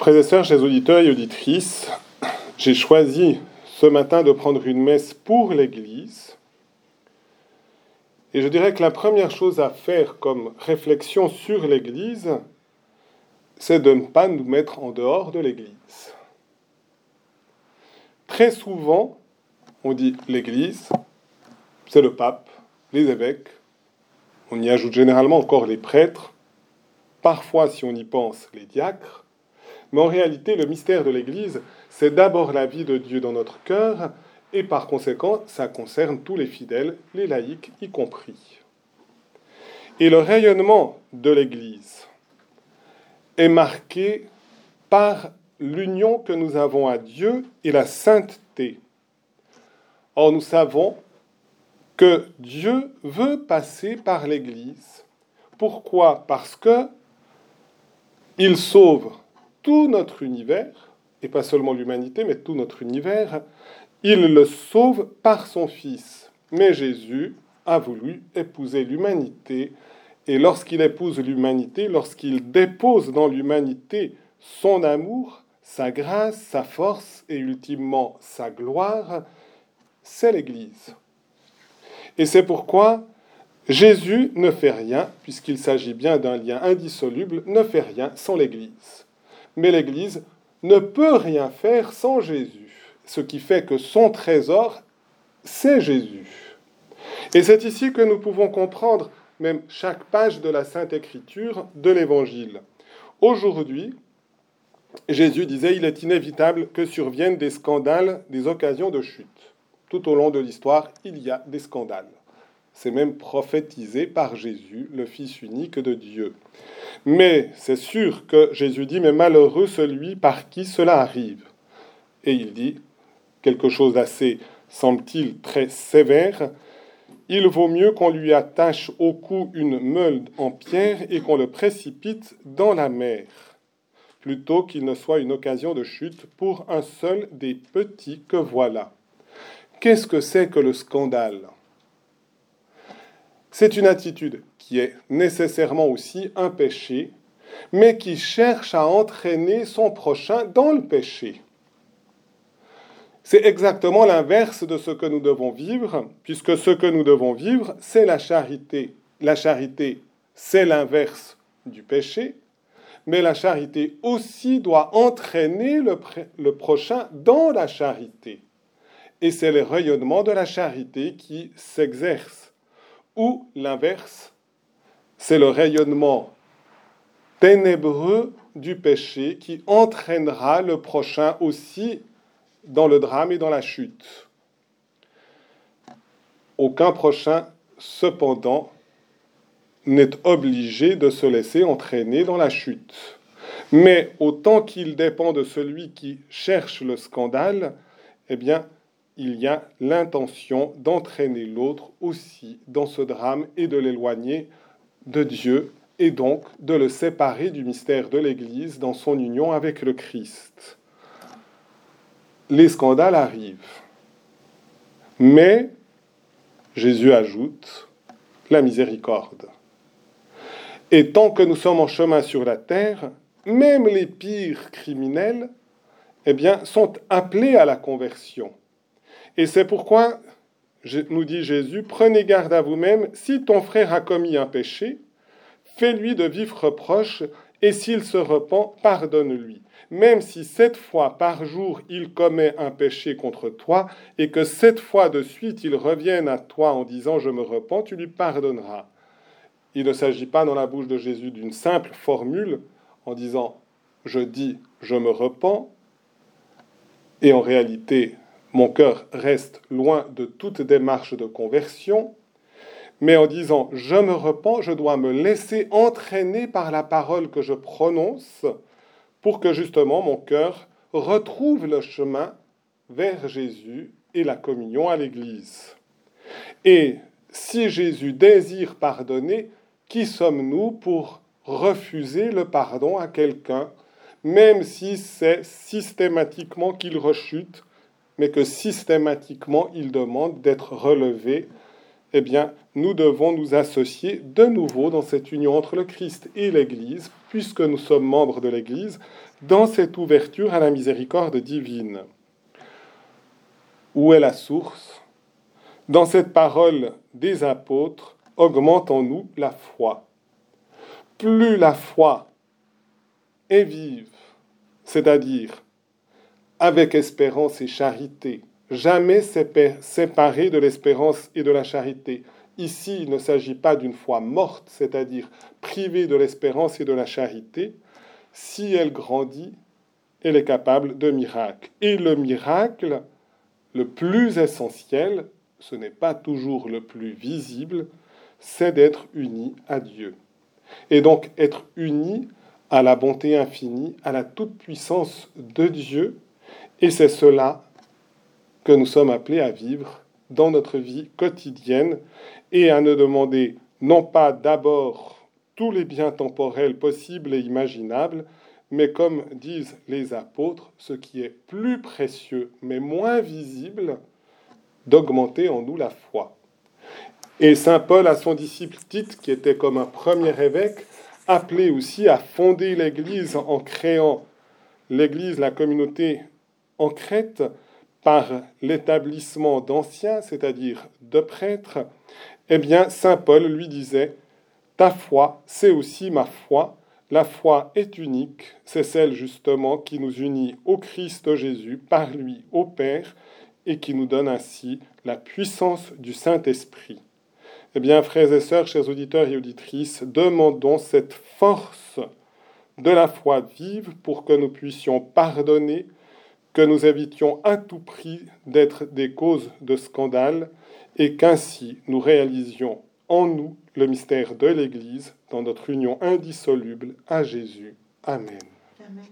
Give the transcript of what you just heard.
Frères et sœurs, chers auditeurs et auditrices, j'ai choisi ce matin de prendre une messe pour l'Église. Et je dirais que la première chose à faire comme réflexion sur l'Église, c'est de ne pas nous mettre en dehors de l'Église. Très souvent, on dit l'Église, c'est le pape, les évêques, on y ajoute généralement encore les prêtres, parfois, si on y pense, les diacres, mais en réalité, le mystère de l'Église, c'est d'abord la vie de Dieu dans notre cœur, et par conséquent, ça concerne tous les fidèles, les laïcs y compris. Et le rayonnement de l'Église est marqué par l'union que nous avons à Dieu et la sainteté. Or, nous savons que Dieu veut passer par l'Église. Pourquoi? Parce que il sauve tout notre univers, et pas seulement l'humanité, mais tout notre univers, il le sauve par son Fils. Mais Jésus a voulu épouser l'humanité, et lorsqu'il épouse l'humanité, lorsqu'il dépose dans l'humanité son amour, sa grâce, sa force et ultimement sa gloire, c'est l'Église. Et c'est pourquoi Jésus ne fait rien, puisqu'il s'agit bien d'un lien indissoluble, ne fait rien sans l'Église. Mais l'Église ne peut rien faire sans Jésus, ce qui fait que son trésor, c'est Jésus. Et c'est ici que nous pouvons comprendre même chaque page de la Sainte Écriture de l'Évangile. Aujourd'hui, Jésus disait, il est inévitable que surviennent des scandales, des occasions de chute. Tout au long de l'histoire, il y a des scandales. C'est même prophétisé par Jésus, le Fils unique de Dieu. Mais c'est sûr que Jésus dit, mais malheureux celui par qui cela arrive. Et il dit quelque chose d'assez, semble-t-il, très sévère. Il vaut mieux qu'on lui attache au cou une meule en pierre et qu'on le précipite dans la mer, plutôt qu'il ne soit une occasion de chute pour un seul des petits que voilà. Qu'est-ce que c'est que le scandale? C'est une attitude qui est nécessairement aussi un péché, mais qui cherche à entraîner son prochain dans le péché. C'est exactement l'inverse de ce que nous devons vivre, puisque ce que nous devons vivre, c'est la charité. La charité, c'est l'inverse du péché, mais la charité aussi doit entraîner le, prochain dans la charité. Et c'est le rayonnement de la charité qui s'exerce ou l'inverse, c'est le rayonnement ténébreux du péché qui entraînera le prochain aussi dans le drame et dans la chute. Aucun prochain, cependant, n'est obligé de se laisser entraîner dans la chute. Mais autant qu'il dépend de celui qui cherche le scandale, eh bien, il y a l'intention d'entraîner l'autre aussi dans ce drame et de l'éloigner de Dieu et donc de le séparer du mystère de l'Église dans son union avec le Christ. Les scandales arrivent. Mais, Jésus ajoute, la miséricorde. Et tant que nous sommes en chemin sur la terre, même les pires criminels eh sont appelés à la conversion. Et c'est pourquoi, nous dit Jésus, prenez garde à vous-même, si ton frère a commis un péché, fais-lui de vifs reproches, et s'il se repent, pardonne-lui. Même si sept fois par jour il commet un péché contre toi, et que sept fois de suite il revienne à toi en disant je me repens, tu lui pardonneras. Il ne s'agit pas dans la bouche de Jésus d'une simple formule en disant je dis je me repens, et en réalité mon cœur reste loin de toute démarche de conversion, mais en disant je me repens, je dois me laisser entraîner par la parole que je prononce pour que justement mon cœur retrouve le chemin vers Jésus et la communion à l'Église. Et si Jésus désire pardonner, qui sommes-nous pour refuser le pardon à quelqu'un, même si c'est systématiquement qu'il rechute mais que systématiquement il demande d'être relevé, eh bien, nous devons nous associer de nouveau dans cette union entre le Christ et l'Église, puisque nous sommes membres de l'Église, dans cette ouverture à la miséricorde divine. Où est la source? Dans cette parole des apôtres, augmente en nous la foi. Plus la foi est vive, c'est-à-dire avec espérance et charité, jamais séparée de l'espérance et de la charité. Ici, il ne s'agit pas d'une foi morte, c'est-à-dire privée de l'espérance et de la charité. Si elle grandit, elle est capable de miracles. Et le miracle, le plus essentiel, ce n'est pas toujours le plus visible, c'est d'être uni à Dieu. Et donc être uni à la bonté infinie, à la toute-puissance de Dieu, et c'est cela que nous sommes appelés à vivre dans notre vie quotidienne et à ne demander non pas d'abord tous les biens temporels possibles et imaginables, mais comme disent les apôtres, ce qui est plus précieux mais moins visible, d'augmenter en nous la foi. Et Saint Paul à son disciple Tite, qui était comme un premier évêque, appelé aussi à fonder l'Église en créant l'Église, la communauté en Crète, par l'établissement d'anciens, c'est-à-dire de prêtres, eh bien, Saint Paul lui disait, Ta foi, c'est aussi ma foi. La foi est unique, c'est celle justement qui nous unit au Christ Jésus, par lui au Père, et qui nous donne ainsi la puissance du Saint-Esprit. Eh bien, frères et sœurs, chers auditeurs et auditrices, demandons cette force de la foi vive pour que nous puissions pardonner, que nous évitions à tout prix d'être des causes de scandale et qu'ainsi nous réalisions en nous le mystère de l'Église dans notre union indissoluble à Jésus. Amen. Amen.